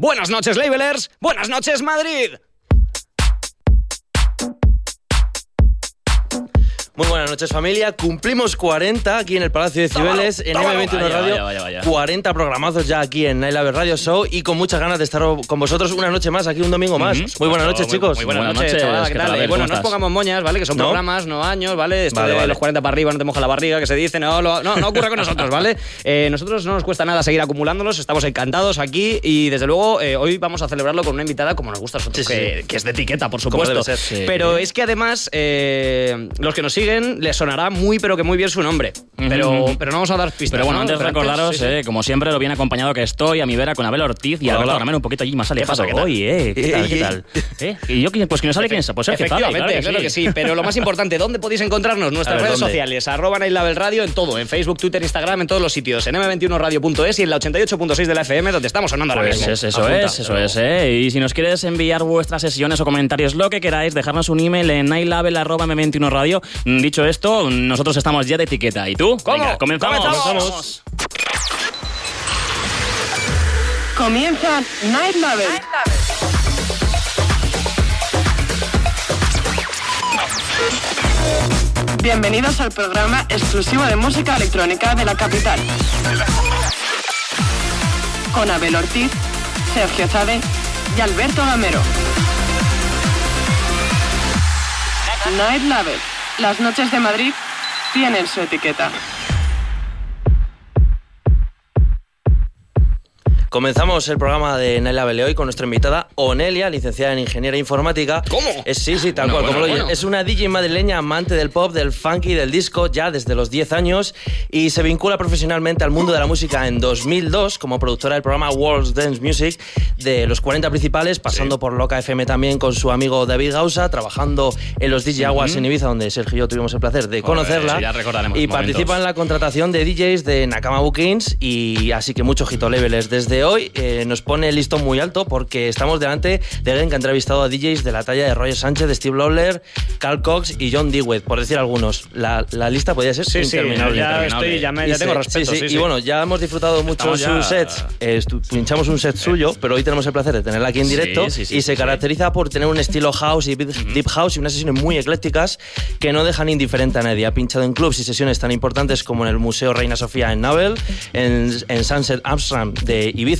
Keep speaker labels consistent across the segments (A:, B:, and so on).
A: Buenas noches, labelers. Buenas noches, Madrid.
B: Muy buenas noches familia, cumplimos 40 aquí en el Palacio de Cibeles, en M21
C: Vaya,
B: Radio,
C: vaya, vaya, vaya.
B: 40 programazos ya aquí en Night Radio Show y con muchas ganas de estar con vosotros una noche más, aquí un domingo más. Muy buenas noches chicos.
A: Muy buenas,
C: Buenas
A: noches,
C: noches.
A: Eh,
C: ¿Cómo
A: bueno, no nos
C: estás?
A: pongamos moñas, ¿vale? Que son
B: ¿No?
A: programas, no años, ¿vale? Esto
B: Vale,
A: de
B: vale.
A: los 40 para arriba no te moja la barriga, que se dice, no, lo- no, no ocurre con nosotros, ¿vale? Eh, nosotros no nos cuesta nada seguir acumulándolos, estamos encantados aquí y desde luego eh, hoy vamos a celebrarlo con una invitada como nos gusta a nosotros,
B: Sí, sí.
A: que, es de etiqueta, por supuesto.
B: debe ser, sí.
A: Pero es que además, eh, los que nos siguen les sonará muy, pero que muy bien su nombre. Pero, pero no vamos a dar pistas.
C: Pero bueno,
A: ¿no?
C: antes
A: Pero
C: recordaros,
A: sí, sí.
C: eh, como siempre, lo bien acompañado que estoy a mi vera con Abel Ortiz y Alberto. Ramiro un poquito allí más alejado.
A: pasa? ¿Qué tal?
C: Oye, eh, ¿qué tal? ¿Qué
B: Ey,
C: tal? ¿Eh? Y yo, pues que no sabe quién es, pues Sergio
A: Efectivamente, claro, que, sí. Pero lo más importante, ¿dónde podéis encontrarnos? Nuestras
B: ver,
A: redes
B: ¿dónde?
A: sociales, arroba Night Label Radio en todo, en Facebook, Twitter, Instagram, en todos los sitios, en m21radio.es y en la 88.6 de la FM, donde estamos sonando ahora
C: Pues
A: mismo.
C: es- eso
A: Apunta.
C: es, eso es, ¿eh? Y si nos quieres enviar vuestras sesiones o comentarios, lo que queráis, dejarnos un email en nightlabel.m21radio. Dicho esto, nosotros estamos ya de etiqueta. ¿Y tú?
A: ¿Cómo?
C: Venga, comenzamos.
A: ¡Comenzamos!
D: Comienza Night Label. Bienvenidos al programa exclusivo de música electrónica de la capital. Con Abel Ortiz, Sergio Zade y Alberto Gamero. Night Label. Las noches de Madrid tienen su etiqueta.
B: Comenzamos el programa de Night Love hoy con nuestra invitada Onelia, licenciada en Ingeniería Informática.
A: ¿Cómo?
B: Es, sí, sí, tal
C: Bueno,
B: cual,
C: bueno,
B: como lo
C: bueno.
B: Es una DJ madrileña amante del pop, del funky, del disco ya desde los 10 años y se vincula profesionalmente al mundo de la música en 2002 como productora del programa World's Dance Music de los 40 principales, pasando por Loca FM también con su amigo David Gausa, trabajando en los DJ Aguas en Ibiza, donde Sergio y yo tuvimos el placer de conocerla.
C: sí, ya recordaremos
B: y participa en la contratación de DJs de Nakama Bookings y así que mucho ojito leveles. Desde hoy eh, nos pone el listón muy alto porque estamos delante de alguien que ha entrevistado a DJs de la talla de Roger Sánchez, de Steve Lawler, Carl Cox y John Dewey, por decir algunos. La, la lista podría ser
A: Sí, sí,
B: interminable.
A: ya,
C: interminable.
A: estoy, ya, me- ya tengo respeto.
B: sí, sí, Y bueno, ya hemos disfrutado mucho
C: Estamos
B: sus
C: ya-
B: sets. Eh, pinchamos un set suyo, pero hoy tenemos el placer de tenerla aquí en
C: Sí,
B: directo.
C: sí, sí,
B: y se
C: sí, sí.
B: caracteriza por tener un estilo house y deep house y unas sesiones muy eclécticas que no dejan indiferente a nadie. Ha pinchado en clubs y sesiones tan importantes como en el Museo Reina Sofía en Navel, en, en Sunset Amsterdam de Ibiza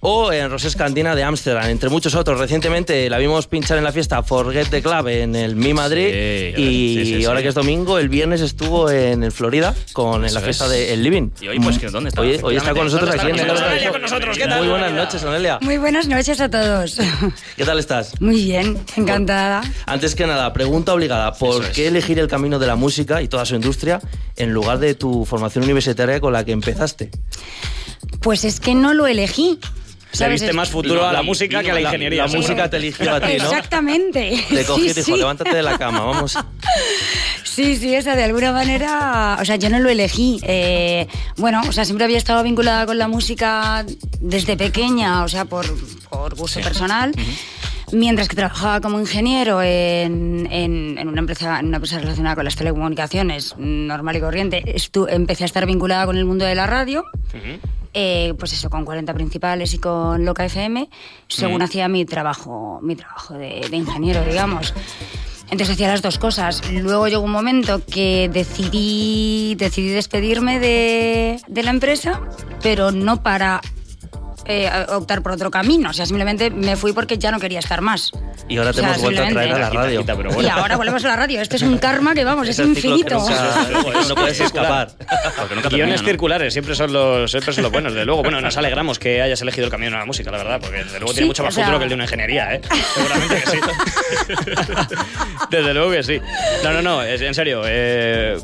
B: o en Roses Cantina de Ámsterdam, entre muchos otros. Recientemente la vimos pinchar en la fiesta Forget the Club en el Mi Madrid
C: Sí,
B: y
C: sí, sí,
B: ahora que es domingo, el viernes estuvo en el Florida con en la fiesta
C: es.
B: de Living.
C: Y hoy, pues, ¿dónde está?
B: Hoy, hoy está con nosotros
A: ¿Dónde
B: aquí en el
A: con nosotros, ¿qué tal?
B: Muy buenas noches, Onelia.
E: Muy buenas noches a todos.
B: ¿Qué tal estás?
E: Muy bien, encantada.
B: Antes que nada, pregunta obligada, ¿por
C: Eso es.
B: qué elegir el camino de la música y toda su industria en lugar de tu formación universitaria con la que empezaste?
E: Pues es que no lo elegí.
A: Le
E: ¿sabes?
A: viste
E: Es-
A: más futuro a la música que a la
C: la-
A: ingeniería.
B: La
A: seguro.
B: música te eligió a ti, ¿no?
E: Exactamente.
B: Te cogí y
E: Sí,
B: te dijo,
E: sí.
B: levántate de la cama, vamos.
E: Sí, sí, esa de alguna manera, o sea, yo no lo elegí. Eh, bueno, o sea, siempre había estado vinculada con la música desde pequeña, o sea, por, por gusto personal. Mientras que trabajaba como ingeniero en, en- en una empresa, en una empresa relacionada con las telecomunicaciones, normal y corriente, estu- empecé a estar vinculada con el mundo de la radio. Eh, pues eso, con 40 principales y con Loca FM, según hacía mi trabajo, mi trabajo de, de ingeniero, digamos. Entonces hacía las dos cosas. Luego llegó un momento que decidí, decidí despedirme de, de la empresa, pero no para eh, optar por otro camino. O sea, simplemente me fui porque ya no quería estar más.
B: Y ahora te
E: O sea,
B: hemos vuelto a traer a la radio.
A: Quita, pero
E: Y
A: bueno.
E: ahora volvemos a la radio. Este es un karma que, vamos, es,
B: que
E: infinito.
B: nunca- no puedes escapar.
A: Guiones
C: termina, ¿no?
A: circulares siempre son los siempre son los buenos, de luego. Bueno, nos alegramos que hayas elegido el camino de la música, la verdad, porque desde luego
E: Sí,
A: tiene mucho más
E: o sea-
A: futuro que el de una ingeniería, ¿eh? Seguramente que sí. desde luego que sí. No, no, no, es- en serio. Eh,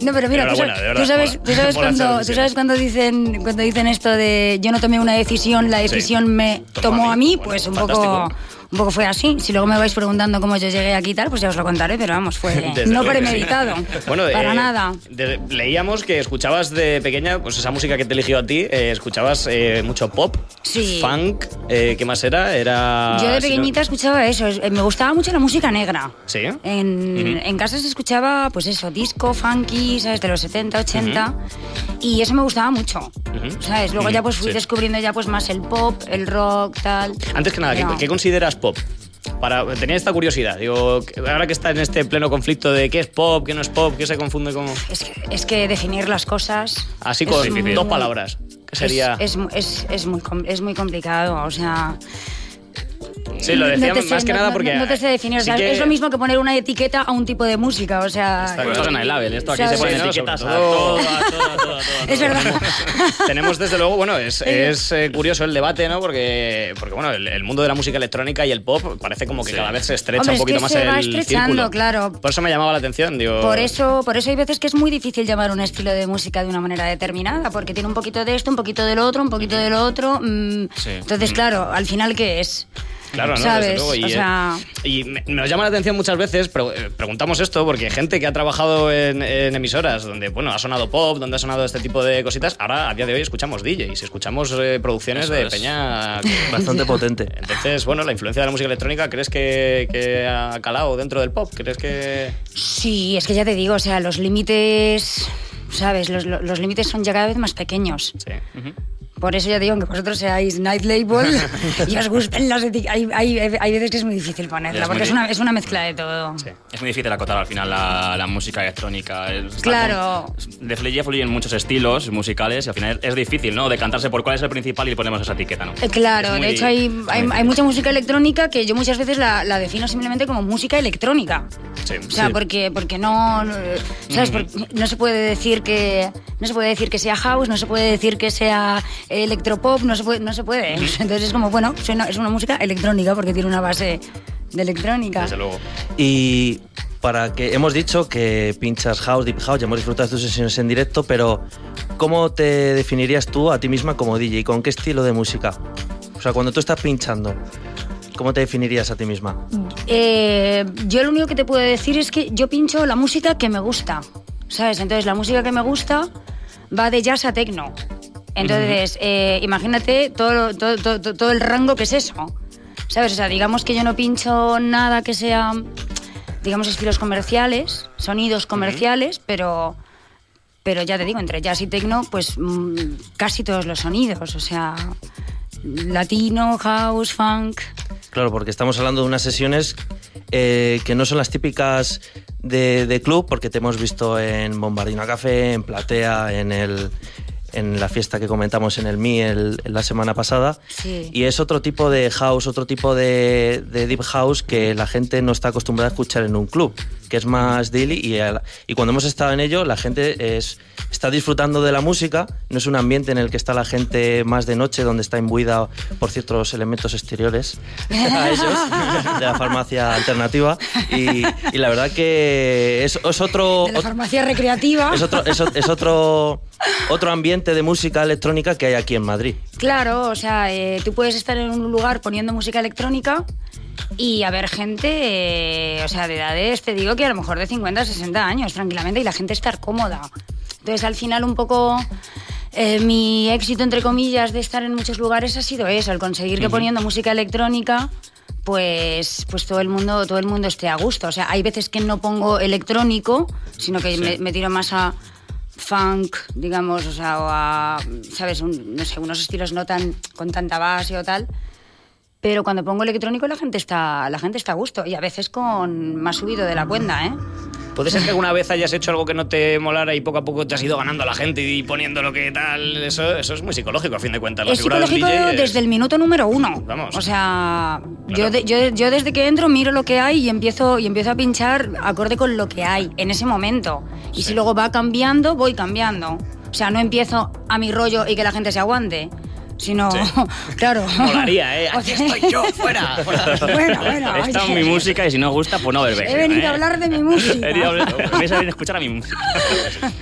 E: No, pero mira, tú sabes,
A: verdad,
E: tú sabes, tú sabes cuando, tú sabes cuando dicen, cuando dicen esto de yo no tomé una decisión, la decisión me
A: Tomó a mí.
E: pues un
A: fantástico.
E: poco, un poco fue así. Si luego me vais preguntando cómo yo llegué aquí y tal, pues ya os lo contaré, pero vamos, fue no
A: sí.
E: premeditado.
A: Bueno,
E: para
A: eh,
E: nada.
A: de- leíamos que escuchabas de pequeña, pues esa música que te eligió a ti, eh, escuchabas eh, mucho pop,
E: Sí.
A: funk, ¿qué más era? Era.
E: Yo de
A: si no-
E: pequeñita escuchaba eso, es- me gustaba mucho la música negra.
A: Sí.
E: En, en casa se escuchaba, pues eso, disco, funky, ¿sabes? De los 70, 80. Y eso me gustaba mucho, ¿sabes? Luego ya pues fui
A: Sí.
E: descubriendo ya pues más el pop, el rock, tal.
A: Antes que nada, ¿qué, qué consideras pop? Para, tenía esta curiosidad. Digo, ahora que está en este pleno conflicto de qué es pop, qué no es pop, qué se confunde con.
E: Es que, es que definir las cosas...
A: Así con
E: muy-
A: dos palabras. ¿Qué sería?
E: Es, es, es, es muy, es muy complicado, o sea...
A: sí, lo decía
E: no te sé-
A: más que
E: no-
A: nada porque.
E: No, te sé definir, o
A: sí
E: sea,
A: que-
E: es lo mismo que poner una etiqueta a un tipo de música, o sea...
A: Está
C: esto es en iLabel, esto aquí
E: ¿Sabes?
C: se ponen
A: Sí,
C: etiquetas a
A: todo-
C: todo, a todo, a todo, a todo.
E: Es verdad.
A: Tenemos desde luego, bueno, es, es, eh, curioso el debate, ¿no? Porque, porque bueno, el, el mundo de la música electrónica y el pop parece como que cada vez se estrecha
E: Hombre,
A: un
E: es
A: poquito
E: que
A: más
E: se
A: el
E: va estrechando,
A: círculo.
E: claro.
A: Por eso me llamaba la atención, digo.
E: Por eso, por eso hay veces que es muy difícil llamar un estilo de música de una manera determinada, porque tiene un poquito de esto, un poquito del otro, un poquito del otro. mm,
C: Sí.
E: Entonces, claro, al final, ¿qué es?
A: Claro, ¿no?
E: ¿Sabes?
A: Desde luego. Y,
E: O
A: eh,
E: sea-
A: y me- nos llama la atención muchas veces, pero eh, preguntamos esto porque gente que ha trabajado en, en emisoras donde, bueno, ha sonado pop, donde ha sonado este tipo de cositas, ahora a día de hoy escuchamos DJs, escuchamos eh, producciones
C: Eso
A: de
C: es.
A: peña.
B: Bastante potente.
A: Entonces, bueno, la influencia de la música electrónica, ¿crees que, que ha calado dentro del pop? ¿Crees que...?
E: Sí, es que ya te digo, o sea, los límites, ¿sabes? Los, los- los límites son ya cada vez más pequeños.
A: Sí.
E: Por eso ya digo que vosotros seáis Night Label y os gusten las etiquetas. Hay, hay, hay veces que es muy difícil ponerla,
C: es
E: porque es una, es una mezcla de todo.
A: Sí.
C: Es muy difícil acotar al final la, la música electrónica.
E: Claro.
C: con- De Fleya fluyen muchos estilos musicales y al final es difícil, ¿no? Decantarse por cuál es el principal y ponemos esa etiqueta, ¿no?
E: Eh, Claro,
C: muy-
E: de hecho hay, hay, mucha música electrónica que yo muchas veces la, la defino simplemente como música electrónica.
A: Sí.
E: O sea, porque, porque no, ¿sabes? Porque no se puede decir que no se puede decir que sea house, no se puede decir que sea electropop, no se puede, no se puede. Entonces es como bueno, suena- es una música electrónica porque tiene una base de electrónica.
A: Desde luego.
B: Y para que hemos dicho que pinchas house, deep house, ya hemos disfrutado de tus sesiones en directo, pero ¿cómo te definirías tú a ti misma como DJ? ¿Con qué estilo de música? O sea, cuando tú estás pinchando, ¿cómo te definirías a ti misma?
E: Eh, yo lo único que te puedo decir es que yo pincho la música que me gusta, ¿sabes? Entonces la música que me gusta va de jazz a techno. Entonces, eh, imagínate todo, lo- todo, todo, todo- todo el rango que es eso, ¿sabes? O sea, digamos que yo no pincho nada que sea, digamos, estilos comerciales, sonidos comerciales, pero... Pero ya te digo, entre jazz y techno, pues mm, casi todos los sonidos, o sea, latino, house, funk.
B: Claro, porque estamos hablando de unas sesiones eh, que no son las típicas de, de club, porque te hemos visto en Bombardino Café, en Platea, en el en la fiesta que comentamos en el Mi el- la semana pasada.
E: Sí.
B: Y es otro tipo de house, otro tipo de, de deep house que la gente no está acostumbrada a escuchar en un club, que es más daily. Y, y cuando hemos estado en ello, la gente es, está disfrutando de la música, no es un ambiente en el que está la gente más de noche, donde está imbuida por ciertos elementos exteriores a esos, de la farmacia alternativa. Y, y la verdad que es, es otro...
E: De la farmacia recreativa.
B: Es otro, es, es otro, otro ambiente de música electrónica que hay aquí en Madrid.
E: Claro, o sea, eh, tú puedes estar en un lugar poniendo música electrónica y haber gente, eh, o sea, de edades, te digo que a lo mejor de 50, 60 años, tranquilamente, y la gente estar cómoda. Entonces, al final, un poco eh, mi éxito, entre comillas, de estar en muchos lugares ha sido eso, el conseguir que poniendo música electrónica pues, pues todo el mundo todo el mundo esté a gusto. O sea, hay veces que no pongo electrónico, sino que me, me tiro más a funk, digamos, o sea, o a, ¿sabes? Un- no sé, unos estilos no tan con tanta base o tal. Pero cuando pongo electrónico la gente está la gente está a gusto y a veces con más subido de la cuenta, ¿eh?
A: ¿Puede ser que alguna vez hayas hecho algo que no te molara y poco a poco te has ido ganando a la gente y poniendo lo que tal? Eso, eso es muy psicológico, a fin de cuentas. La
E: Es psicológico
A: DJ es-
E: desde el minuto número uno.
A: Vamos.
E: O sea,
A: Claro.
E: yo, de- yo, yo desde que entro miro lo que hay y empiezo, y empiezo a pinchar acorde con lo que hay en ese momento. Y si luego va cambiando, voy cambiando. O sea, no empiezo a mi rollo y que la gente se aguante. Sino, claro.
A: Molaría, ¿eh? Aquí estoy yo, fuera.
E: bueno, bueno.
C: Esta es mi música y si no os gusta, pues no ver
E: He venido a hablar de mi música.
C: He venido a a escuchar a mi música.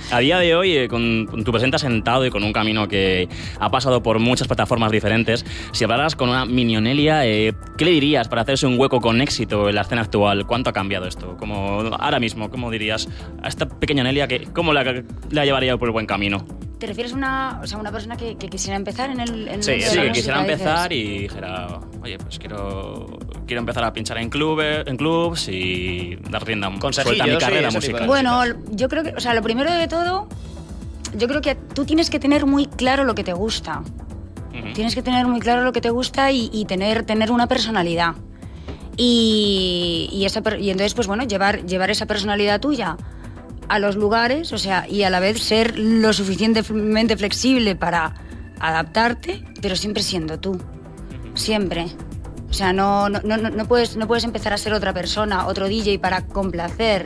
C: A día de hoy, eh, con, con tu presente asentado y con un camino que ha pasado por muchas plataformas diferentes, si hablaras con una minionelia, eh, ¿qué le dirías para hacerse un hueco con éxito en la escena actual? ¿Cuánto ha cambiado esto? Como ahora mismo, ¿cómo dirías a esta pequeña Nelia que cómo la, la llevaría por el buen camino?
E: ¿Te refieres a una, o sea, una persona que, que quisiera empezar en el en
A: Sí,
C: Sí, que quisiera
E: dices?
C: empezar y dijera, oye, pues quiero, quiero empezar a pinchar en, clubes, en clubs y dar rienda suelta a mi
A: sí,
C: carrera
A: de
C: musical.
E: Bueno, yo creo que, o sea, lo primero de todo yo creo que tú tienes que tener muy claro lo que te gusta.
C: Ujú.
E: Tienes que tener muy claro lo que te gusta y, y tener, tener una personalidad. Y, y, esa, y entonces, pues bueno, llevar, llevar esa personalidad tuya a los lugares, o sea, y a la vez ser lo suficientemente flexible para adaptarte, pero siempre siendo tú. Siempre. O sea, no, no, no, no puedes, no puedes empezar a ser otra persona, otro DJ para complacer.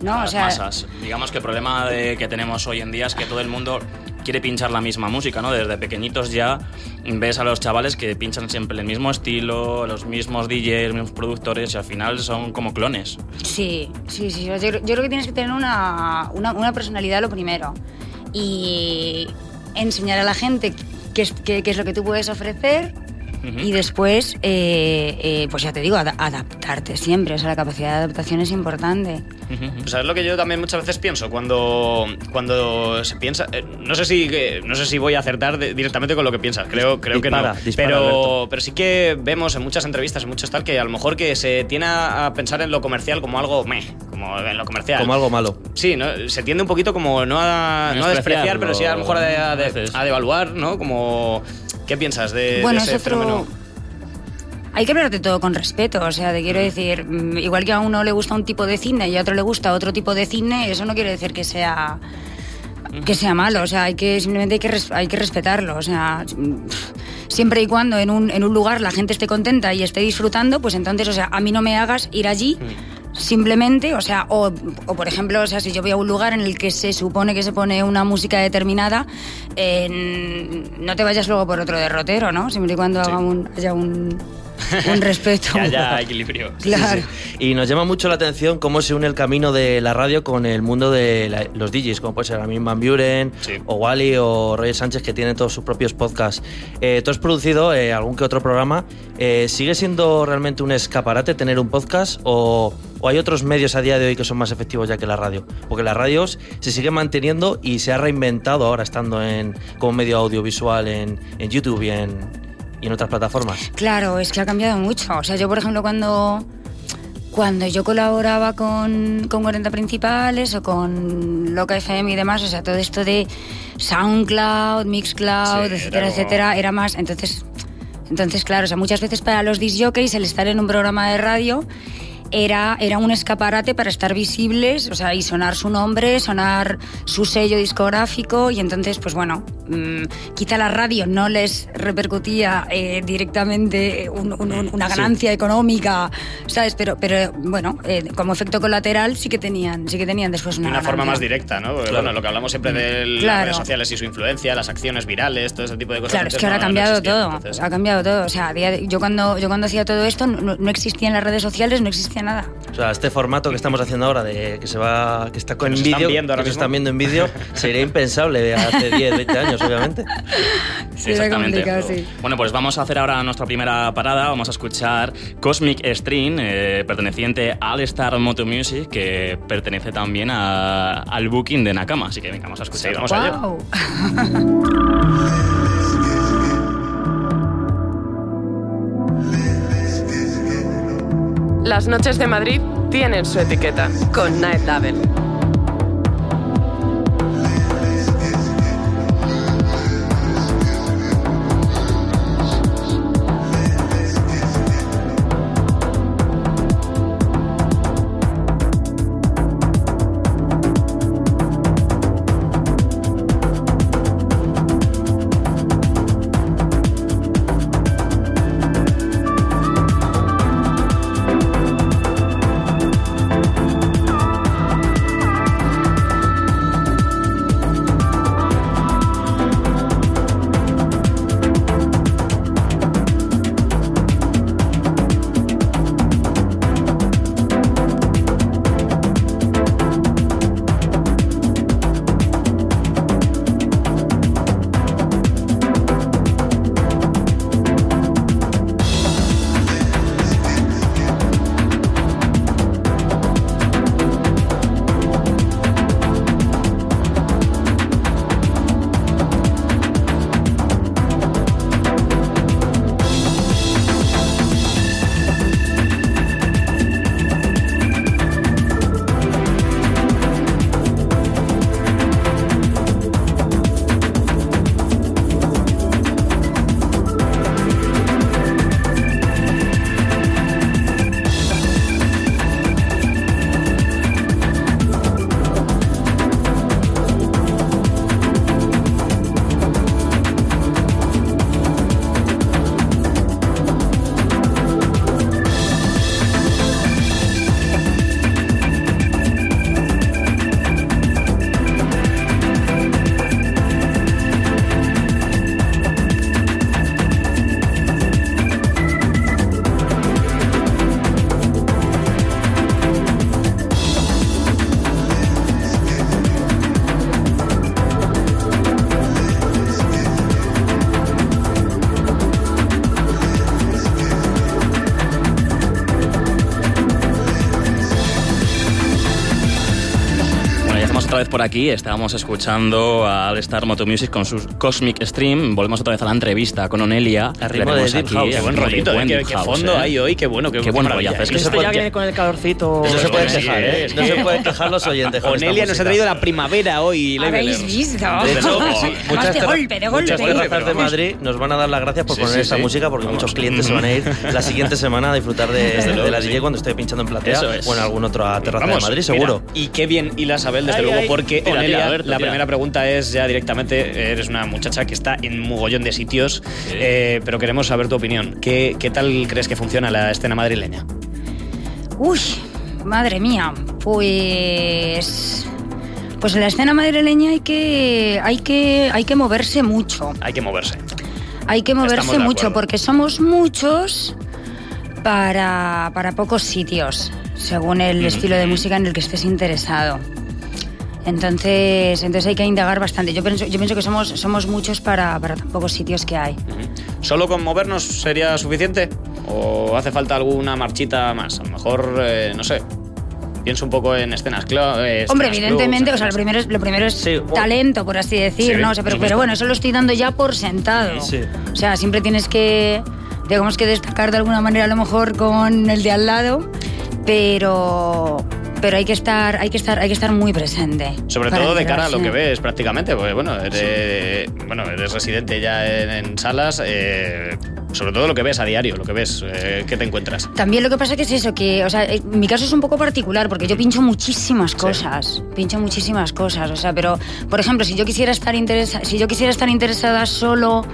E: ¿no?
C: a
E: O sea,
C: masas. Digamos que el problema de- que tenemos hoy en día es que todo el mundo quiere pinchar la misma música, ¿no? Desde pequeñitos ya ves a los chavales que pinchan siempre el mismo estilo, los mismos DJs, los mismos productores y al final son como clones.
E: Sí, sí, sí. Yo, yo creo que tienes que tener una, una, una personalidad lo primero. Y enseñar a la gente qué es, qué- qué es lo que tú puedes ofrecer.
C: Ujú.
E: Y después, eh, eh, pues ya te digo, ad- adaptarte siempre. O sea, la capacidad de adaptación es importante.
A: Pues sabes lo que yo también muchas veces pienso cuando, cuando se piensa. eh, no sé si eh, no sé si voy a acertar de- directamente con lo que piensas. Creo, creo
B: Dispara,
A: que no.
B: dispara,
A: pero,
B: Alberto.
A: pero sí que vemos en muchas entrevistas, en muchos tal, que a lo mejor que se tiene a a pensar en lo comercial como algo meh, como en lo comercial.
B: Como algo malo.
A: Sí, ¿no? se tiende un poquito como no a, no a despreciar, pero sí a lo mejor a, a-
C: a veces.
A: a devaluar, ¿no? Como. ¿Qué piensas de, de
E: bueno,
A: ese
E: es otro.
A: fenómeno?
E: Hay que hablar de todo con respeto, o sea, te quiero
A: Mm.
E: decir, mm, igual que a uno le gusta un tipo de cine y a otro le gusta otro tipo de cine, eso no quiere decir que sea que sea malo, o sea, hay que simplemente hay que, hay que respetarlo, o sea, mm, siempre y cuando en un, en un lugar la gente esté contenta y esté disfrutando, pues entonces, o sea, a mí no me hagas ir allí
A: Mm.
E: Simplemente, o sea, o, o, por ejemplo, o sea, si yo voy a un lugar en el que se supone que se pone una música determinada, eh, no te vayas luego por otro derrotero, ¿no? Siempre y cuando haga un- haya un, un respeto.
A: Que haya equilibrio.
E: Claro.
B: Y nos llama mucho la atención cómo se une el camino de la radio con el mundo de la- los DJs, como puede ser Armin Van Buren,
A: Sí.
B: o Wally, o Roger Sánchez, que tienen todos sus propios podcasts. Eh, tú has producido eh, algún que otro programa. Eh, ¿Sigue siendo realmente un escaparate tener un podcast o, o hay otros medios a día de hoy que son más efectivos ya que la radio? Porque las radios se siguen manteniendo y se ha reinventado ahora estando en, como medio audiovisual en, en YouTube y en, y en otras plataformas.
E: Claro, es que ha cambiado mucho. O sea, yo, por ejemplo, cuando, cuando yo colaboraba con, con 40 Principales o con Loca FM y demás, o sea, todo esto de SoundCloud, Mixcloud,
A: Sí,
E: etcétera,
A: como-
E: etcétera, era más. Entonces, entonces, claro, o sea, muchas veces para los disc jockeys el estar en un programa de radio era, era un escaparate para estar visibles, o sea, y sonar su nombre, sonar su sello discográfico, y entonces, pues bueno, mm, quizá la radio no les repercutía eh, directamente un- un- un- una ganancia económica, ¿sabes? Pero, pero bueno, eh, como efecto colateral sí que tenían, sí que tenían después
A: De
E: una
A: una forma más directa, ¿no? Porque, Bueno, lo que hablamos siempre de las redes sociales y su influencia, las acciones virales, todo ese tipo de cosas.
E: Claro, es que ahora
A: no-
E: ha
A: no
E: cambiado
A: existían,
E: todo.
A: entonces-
E: Ha cambiado todo. O sea, yo cuando yo cuando hacía todo esto no, no existían las redes sociales, no nada.
B: O sea, este formato que estamos haciendo ahora, de que se va, que está con vídeo, que nos
A: mismo.
B: están viendo en vídeo, sería impensable de hace 10, 20 años, obviamente.
E: Sí,
C: Exactamente.
E: sí.
C: Bueno, pues vamos a hacer ahora nuestra primera parada. Vamos a escuchar Cosmic Stream, eh, perteneciente a All Star Moto Music, que pertenece también a- al booking de Nakama. Así que venga, vamos a escuchar.
A: Sí, vamos allá.
D: Las noches de Madrid tienen su etiqueta con Night Label.
C: Por aquí. Estábamos escuchando a All Star Moto Music con su Cosmic Stream. Volvemos otra vez a la entrevista con Onelia.
B: A ritmo de Deep
C: aquí,
B: House.
C: a
A: Qué buen rollito,
C: buen
A: eh, qué, fondo
C: eh.
A: hay hoy, qué bueno, qué,
C: Qué buen rollazo. Es que
A: Esto ya viene
C: con el calorcito.
B: No se pueden
A: sí,
B: quejar, ¿eh?
A: es
B: No se pueden quejar los oyentes.
A: Onelia nos ha traído la primavera hoy.
E: ¿Habéis visto?
B: De hecho,
E: Además,
B: muchas
E: de golpe, de golpe.
B: Muchas terrazas de Madrid nos van a dar las gracias por
A: Sí,
B: poner
A: sí,
B: esta
A: sí.
B: música porque
A: Vamos.
B: muchos clientes se van a ir la siguiente semana a disfrutar de, la. DJ cuando esté pinchando en platea o en algún otro terraza de Madrid, seguro.
A: Y qué bien hila Sabel, desde
C: Ay,
A: luego,
C: ay.
A: porque
C: Tira,
A: la
C: tira.
A: primera pregunta es ya directamente, eres una muchacha que está en mogollón de sitios, eh, pero queremos saber tu opinión. ¿Qué, ¿Qué tal crees que funciona la escena madrileña?
E: Uy, madre mía, pues... Pues en la escena madrileña hay que, hay que, hay que moverse mucho.
A: Hay que moverse.
E: Hay que moverse mucho porque somos muchos para, para pocos sitios, según el estilo de música en el que estés interesado. Entonces, entonces hay que indagar bastante. Yo pienso, yo pienso que somos, somos muchos para, para tan pocos sitios que hay.
A: ¿Solo con movernos sería suficiente? ¿O hace falta alguna marchita más? A lo mejor, eh, no sé. Pienso un poco en escenas club. eh,
E: Hombre, evidentemente,
A: clubs,
E: o sea, lo primero es, lo primero es
B: Sí,
E: talento, por así decir,
A: Sí,
E: ¿no? O sea, pero, pero bueno, eso lo estoy dando ya por sentado.
B: Sí.
E: O sea, siempre tienes que, digamos que destacar de alguna manera a lo mejor con el de al lado, pero pero hay que estar, hay que estar, hay que estar muy presente.
A: Sobre todo de cara a lo que ves prácticamente, porque bueno, eres, bueno, eres residente ya en, en salas, eh, sobre todo lo que ves a diario, lo que ves, eh, ¿qué te encuentras?
E: También lo que pasa que es eso, que, o sea, eh, mi caso es un poco particular porque yo pincho muchísimas cosas, pincho muchísimas cosas, o sea, pero, por ejemplo, si yo quisiera estar interesa si yo quisiera estar interesada solo,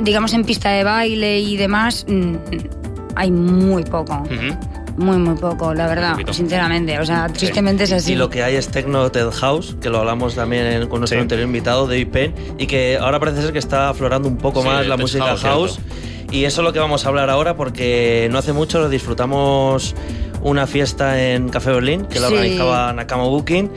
E: digamos, en pista de baile y demás, mm, hay muy poco,
A: Ujú.
E: Muy, muy poco, la verdad, sinceramente, o sea, tristemente es así.
B: Y lo que hay es Techno Ted House, que lo hablamos también en- con nuestro
A: Sí.
B: anterior invitado, David Penn, y que ahora parece ser que está aflorando un poco
A: Sí,
B: más la música
A: House,
B: house. Y eso es lo que vamos a hablar ahora porque no hace mucho disfrutamos una fiesta en Café Berlín, que la
E: Sí.
B: organizaba Nakama Booking,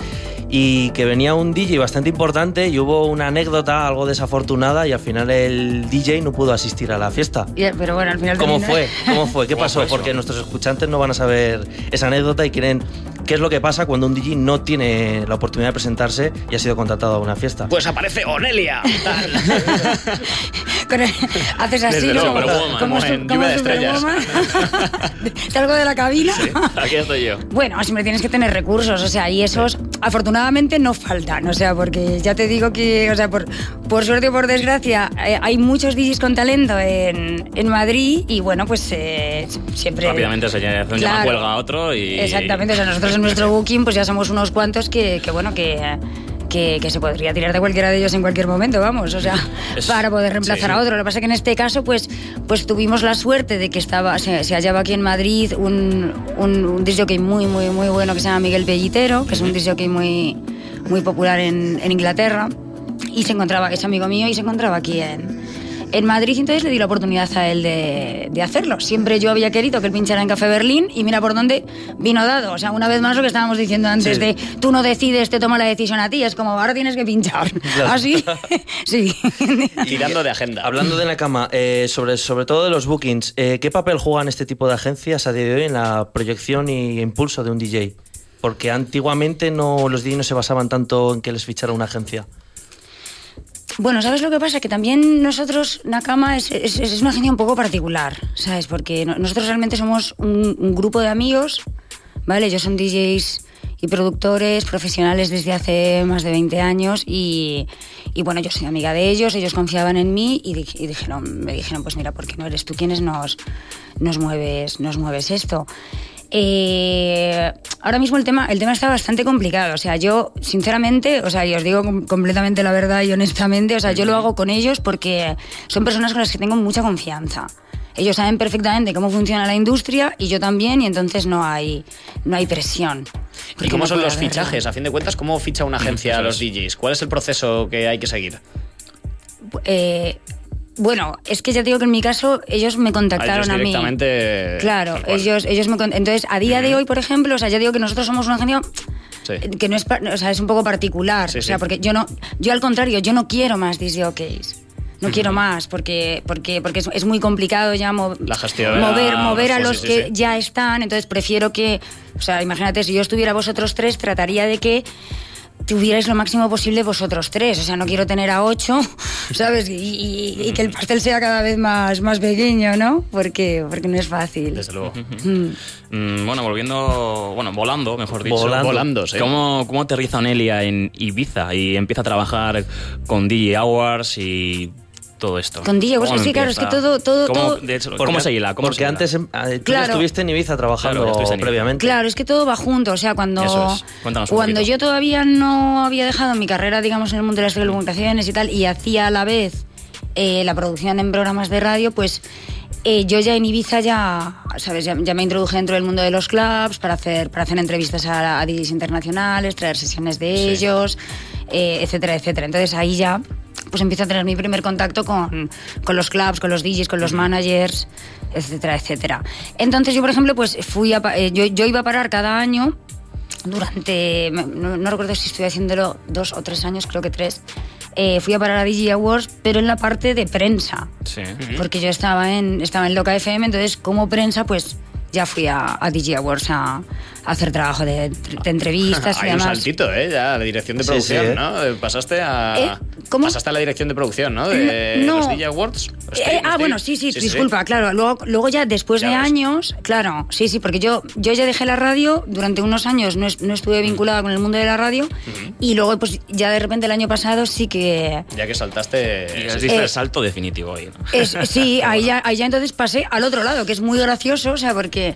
B: y que venía un DJ bastante importante y hubo una anécdota algo desafortunada y al final el DJ no pudo asistir a la fiesta.
E: Y- Pero bueno, al final...
B: ¿Cómo fue? ¿Cómo fue? ¿Qué
A: ¿Cómo
B: pasó? Porque nuestros escuchantes no van a saber esa anécdota y quieren qué es lo que pasa cuando un DJ no tiene la oportunidad de presentarse y ha sido contratado a una fiesta.
A: Pues aparece Onelia.
E: Haces así,
A: Desde
E: ¿no?
A: luego,
E: como, como,
A: como
E: su-
A: en
E: como
A: Lluvia de Estrellas.
E: Salgo de la cabina.
C: Aquí estoy yo.
E: Bueno, siempre tienes que tener recursos, o sea, y esos afortunadamente no faltan, o sea, porque ya te digo que, o sea, por, por suerte o por desgracia, eh, hay muchos DJs con talento en, en Madrid y bueno, pues eh, siempre...
C: Rápidamente se llama
E: Claro.
C: cuelga a otro y.
E: Exactamente, o sea, nosotros en nuestro booking pues ya somos unos cuantos que, que bueno, que... Que, que se podría tirar de cualquiera de ellos en cualquier momento, vamos, o sea,
C: Es-
E: para poder reemplazar
A: sí.
E: a otro. Lo que pasa es que en este caso, pues, pues tuvimos la suerte de que estaba, se, se hallaba aquí en Madrid un, un, un muy, muy, muy bueno que se llama Miguel Pellitero, que es un disc jockey muy, muy popular en, en Inglaterra, y se encontraba, es amigo mío, y se encontraba aquí en, en Madrid, y entonces le di la oportunidad a él de, de hacerlo. Siempre yo había querido que él pinchara en Café Berlín, y mira por dónde vino dado. O sea, una vez más lo que estábamos diciendo antes
B: Sí.
E: de tú no decides, te toma la decisión a ti, es como ahora tienes que pinchar.
B: Claro.
E: Así, sí.
A: Tirando de agenda.
B: Hablando de Nakama, eh, sobre, sobre todo de los bookings, eh, ¿qué papel juegan este tipo de agencias a día de hoy en la proyección y impulso de un DJ? Porque antiguamente no, los DJs no se basaban tanto en que les fichara una agencia.
E: Bueno, ¿sabes lo que pasa? Que también nosotros, Nakama, es, es, una agencia un poco particular, ¿sabes? Porque no- nosotros realmente somos un, grupo de amigos, ¿vale? Ellos son DJs y productores profesionales desde hace más de 20 años y, y bueno, yo soy amiga de ellos, ellos confiaban en mí y dijeron, me dijeron, pues mira, ¿por qué no eres tú quienes nos, nos, mueves, nos mueves esto? Eh, ahora mismo el tema, el tema está bastante complicado. O sea, yo, sinceramente, o sea, y os digo com- completamente la verdad y honestamente, o sea, yo lo hago con ellos porque son personas con las que tengo mucha confianza. Ellos saben perfectamente cómo funciona la industria y yo también, y entonces no hay, no hay presión.
A: ¿Y cómo
E: no
A: son los fichajes? A fin de cuentas, ¿cómo ficha una agencia a los. DJs? ¿Cuál es el proceso que hay que seguir?
E: Eh, bueno, es que ya digo que en mi caso ellos me
A: A
E: contactaron
A: ellos
E: a, mí.
A: directamente.
E: Claro, ellos, ellos me Entonces, a día de hoy, por ejemplo, o sea, ya digo que nosotros somos una agencia
A: Sí.
E: que no es, o sea, es un poco particular.
A: Sí,
E: o sea,
A: sí.
E: porque yo no, yo al contrario, yo no quiero más disc jockeys. No quiero más porque porque porque es, es muy complicado ya mo-
A: La gestión,
E: mover
A: ah,
E: mover a
A: sí,
E: los
A: sí,
E: que
A: sí.
E: ya están. Entonces prefiero que, o sea, imagínate si yo estuviera vosotros tres, trataría de que tuvierais lo máximo posible vosotros tres. O sea, no quiero tener a ocho, ¿sabes? Y, y- y que el pastel sea cada vez más, más pequeño, ¿no? Porque, porque no es fácil.
A: Desde luego.
E: Mm.
C: Mm, bueno, volviendo, bueno, volando, mejor dicho.
B: Volando.
A: Volando, sí.
C: ¿Cómo, ¿Cómo aterriza Onelia en Ibiza y empieza a trabajar con DJ Hours y todo esto?
E: Con DJ
C: ¿Cómo
E: sí, claro, es que todo- todo-
C: ¿Cómo,
E: todo-
C: de hecho,
B: Porque-
C: ¿cómo se hila? ¿Cómo
B: porque
C: se hila?
B: antes em, eh, tú
E: Claro.
B: ya estuviste en Ibiza trabajando
C: Claro, en Ibiza.
B: previamente.
E: Claro, es que todo va junto. O sea, cuando,
C: Eso es. Cuéntanos un
E: cuando yo todavía no había dejado mi carrera, digamos, en el mundo de las telecomunicaciones y tal, y hacía a la vez eh, la producción en programas de radio, pues eh, yo ya en Ibiza ya, ¿sabes? Ya, ya me introduje dentro del mundo de los clubs para hacer, para hacer entrevistas a, a DJs internacionales, traer sesiones de ellos, eh, etcétera, etcétera. Entonces ahí ya pues empiezo a tener mi primer contacto con, con los clubs, con los DJs, con los managers, etcétera, etcétera. Entonces yo, por ejemplo, pues fui a, eh, yo, yo iba a parar cada año durante, no, no recuerdo si estoy haciéndolo dos o tres años, creo que tres, eh, fui a parar a DJ Awards, pero en la parte de prensa,
C: Sí.
E: porque yo estaba en, estaba en Loca FM, entonces como prensa, pues ya fui a, a DJ Awards a hacer trabajo de, de entrevistas y
A: Hay un
E: demás.
A: saltito, ¿eh? Ya, la dirección de producción,
B: sí, ¿eh?
A: ¿no? Eh, Pasaste a...
E: Eh, ¿cómo?
A: Pasaste a la dirección de producción, ¿no? De
E: No,
A: los. DJ Awards.
E: Eh, ah, bueno, sí, sí, disculpa, claro. Luego, luego ya después
A: Ya
E: de
A: ves.
E: años, claro, sí, sí, porque yo, yo ya dejé la radio, durante unos años no, es- no estuve vinculada con el mundo de la radio y luego pues ya de repente el año pasado sí que...
A: Ya que saltaste...
C: Y has visto
E: Eh,
C: el salto definitivo ahí. ¿no?
E: Es, sí, ahí ya, ahí ya entonces pasé al otro lado, que es muy gracioso, o sea, porque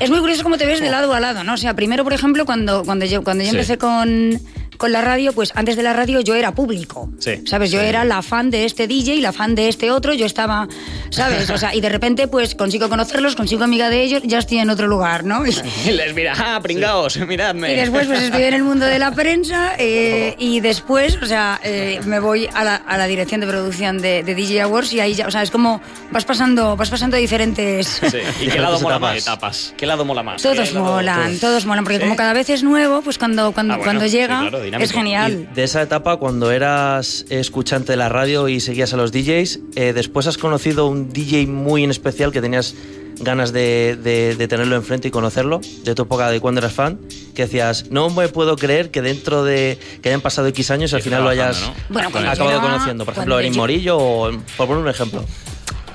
E: es muy curioso cómo te ves de lado a lado, ¿no? O sea, primero, por ejemplo, cuando, cuando yo, cuando yo
C: Sí.
E: empecé con, con la radio, pues antes de la radio yo era público,
A: Sí.
E: ¿sabes? Yo era la fan de este DJ y la fan de este otro, yo estaba, ¿sabes? O sea, y de repente, pues consigo conocerlos, consigo amiga de ellos, ya estoy en otro lugar, ¿no? Y,
A: les mira, ¡ah, pringaos! Miradme.
E: y después pues estoy en el mundo de la prensa eh, y después, o sea, eh, me voy a la, a la dirección de producción de, de DJ Awards y ahí ya, o sea, es como vas pasando, vas pasando diferentes...
A: Sí. ¿Y qué lado mola más?
C: Etapas.
A: ¿Qué lado mola más?
E: Todos
A: ¿Qué lado-
E: molan, todos molan, porque
A: ¿Sí?
E: como cada vez es nuevo, pues cuando, cuando,
A: Ah, bueno,
E: cuando
A: sí,
E: llega
A: claro, dinámico.
E: es genial.
B: Y de esa etapa, cuando eras escuchante de la radio y seguías a los DJs, eh, después has conocido un DJ muy en especial que tenías ganas de, de- de tenerlo enfrente y conocerlo, de tu época de cuando eras fan, que decías, no me puedo creer que dentro de que hayan pasado X años al
C: Sí,
B: final lo hayas acabado
E: era-
B: conociendo. Por ejemplo, Erin
E: yo-
B: Morillo o, por poner un ejemplo.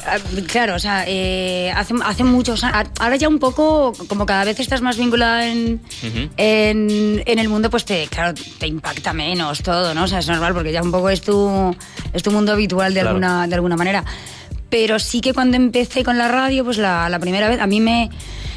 E: Ah, Claro, o sea, eh, hace, hace muchos años. Ahora ya un poco, como cada vez estás más vinculada en, en, en el mundo, pues te, claro, te impacta menos todo, ¿no? O sea, es normal porque ya un poco es tu, es tu mundo habitual de,
B: Claro.
E: alguna, de alguna manera. Pero sí que cuando empecé con la radio, pues la, la primera vez, a mí me,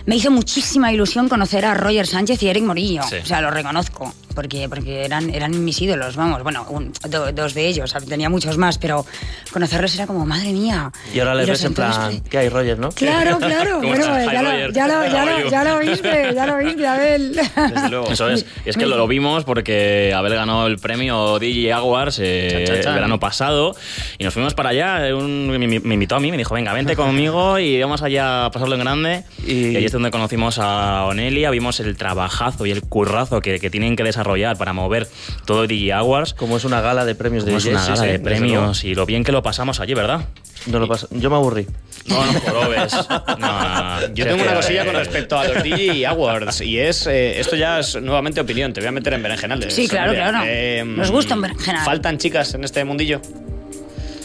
E: me hizo muchísima ilusión conocer a Roger Sánchez y Eric Morillo.
C: Sí.
E: O sea, lo reconozco, porque, porque eran, eran mis ídolos, vamos. Bueno, un- do- dos de ellos, tenía muchos más, pero conocerlos era como, madre mía.
B: Y ahora le ves en
E: entonces-
B: plan, ¿qué hay, Roger, no?
E: Claro, claro.
C: ¿Cómo
E: bueno, ya, lo, ya, lo, ya, lo,
C: you?
E: ya lo viste, ya lo viste, Abel.
A: Desde luego.
C: Eso es. Es que lo, lo vimos porque Abel ganó el premio DJ Awards eh,
A: Chan, chan, chan.
C: el verano pasado y nos fuimos para allá. eh, un- me, me invitó a mí, me dijo, venga, vente conmigo y vamos allá a pasarlo en grande.
B: Y-
C: Y, ahí donde conocimos a Onelia, vimos el trabajazo y el currazo que, que tienen que desarrollar para mover todo DJ Awards.
B: Como es una gala de premios de
C: Como es una gala
B: sí,
C: de premios y lo bien que lo pasamos allí, ¿verdad?
B: No lo Yo me aburrí.
C: No, no, jorobes. No, no, no.
A: Yo tengo una cosilla con respecto a los DJ Awards y es, eh, esto ya es nuevamente opinión, te voy a meter en berenjenales.
E: Sí, claro, claro. Nos gusta en berenjenal.
A: ¿Faltan chicas en este mundillo?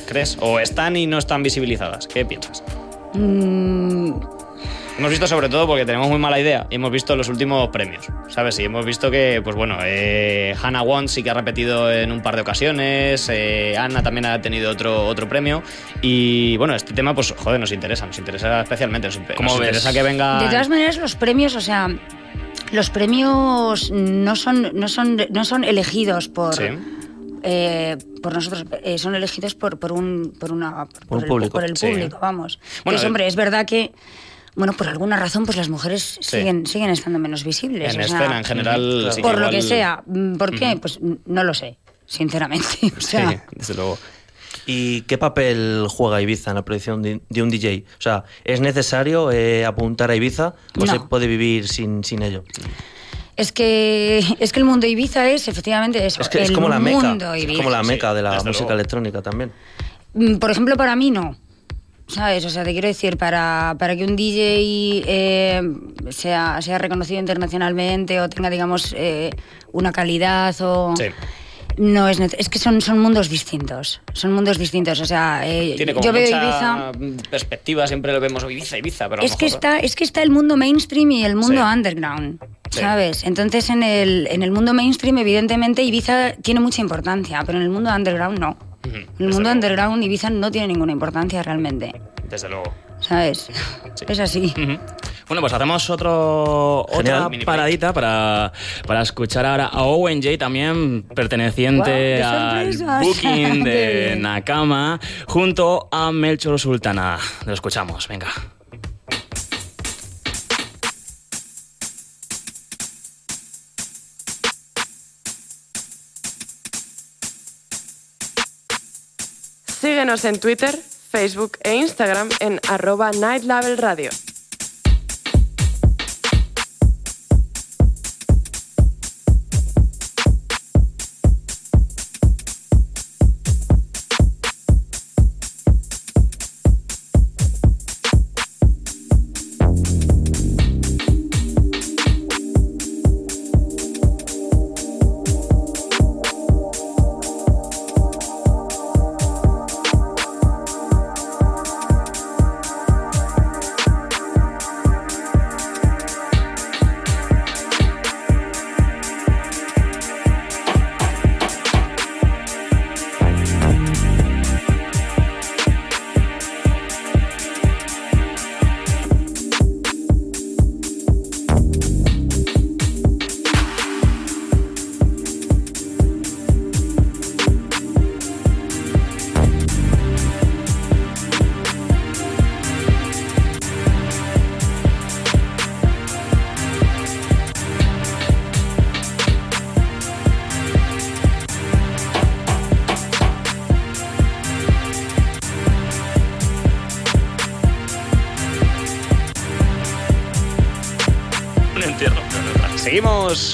A: ¿Crees? ¿O están y no están visibilizadas? ¿Qué piensas?
E: Mm,
A: Hemos visto sobre todo porque tenemos muy mala idea y hemos visto los últimos premios, ¿sabes? Y hemos visto que, pues bueno, eh, Hannah Won sí que ha repetido en un par de ocasiones, eh, Anna también ha tenido otro, otro premio y bueno, este tema, pues joder, nos interesa, nos interesa especialmente, nos, imp-
C: ¿Cómo
A: nos
C: ves?
A: interesa que venga...
E: De todas maneras, los premios, o sea, los premios no son, no son, no son elegidos por.
A: Sí.
E: eh, por nosotros eh, son elegidos por, por un por una
B: Por un
E: el,
B: público,
E: por el
A: sí.
E: público vamos
A: Bueno, eh,
E: hombre es verdad que bueno por alguna razón pues las mujeres
A: Sí.
E: siguen siguen estando menos visibles
A: En
E: o sea,
A: escena en general, sí
E: por lo que sea Mm, ¿por qué? pues no lo sé sinceramente o sea
A: Sí, desde luego.
B: ¿Y qué papel juega Ibiza en la producción de, un DJ? O sea, ¿es necesario eh, apuntar a Ibiza o
E: No.
B: se puede vivir sin, sin ello?
E: Es que, es que el mundo Ibiza es efectivamente eso.
B: Es que es
E: el
B: como la meca, es como la meca de la música
A: luego.
B: electrónica también.
E: Mm, Por ejemplo, para mí no. ¿Sabes? O sea, te quiero decir, para, para que un DJ eh, sea, sea reconocido internacionalmente o tenga, digamos, eh, una calidad o...
A: Sí.
E: No es es que son, son mundos distintos. Son mundos distintos. O sea, eh,
A: Tiene como
E: yo veo
A: mucha
E: Ibiza.
A: perspectiva, siempre lo vemos Ibiza, Ibiza, pero a lo
E: Es que, está, es que está el mundo mainstream y el mundo
A: Sí.
E: underground,
A: Sí.
E: ¿sabes? Entonces en el, en el mundo mainstream evidentemente Ibiza tiene mucha importancia, pero en el mundo underground no.
A: Ujú,
E: En el mundo
A: luego.
E: underground Ibiza no tiene ninguna importancia realmente,
A: Desde luego.
E: ¿sabes? Es así.
C: Bueno, pues hacemos otro,
B: Genial.
C: otra paradita para, para escuchar ahora a Owen J, también perteneciente
E: qué
C: al booking de Nakama, junto a Melchor Sultana. Lo escuchamos, venga.
D: Síguenos en Twitter, Facebook e Instagram en arroba Night Radio.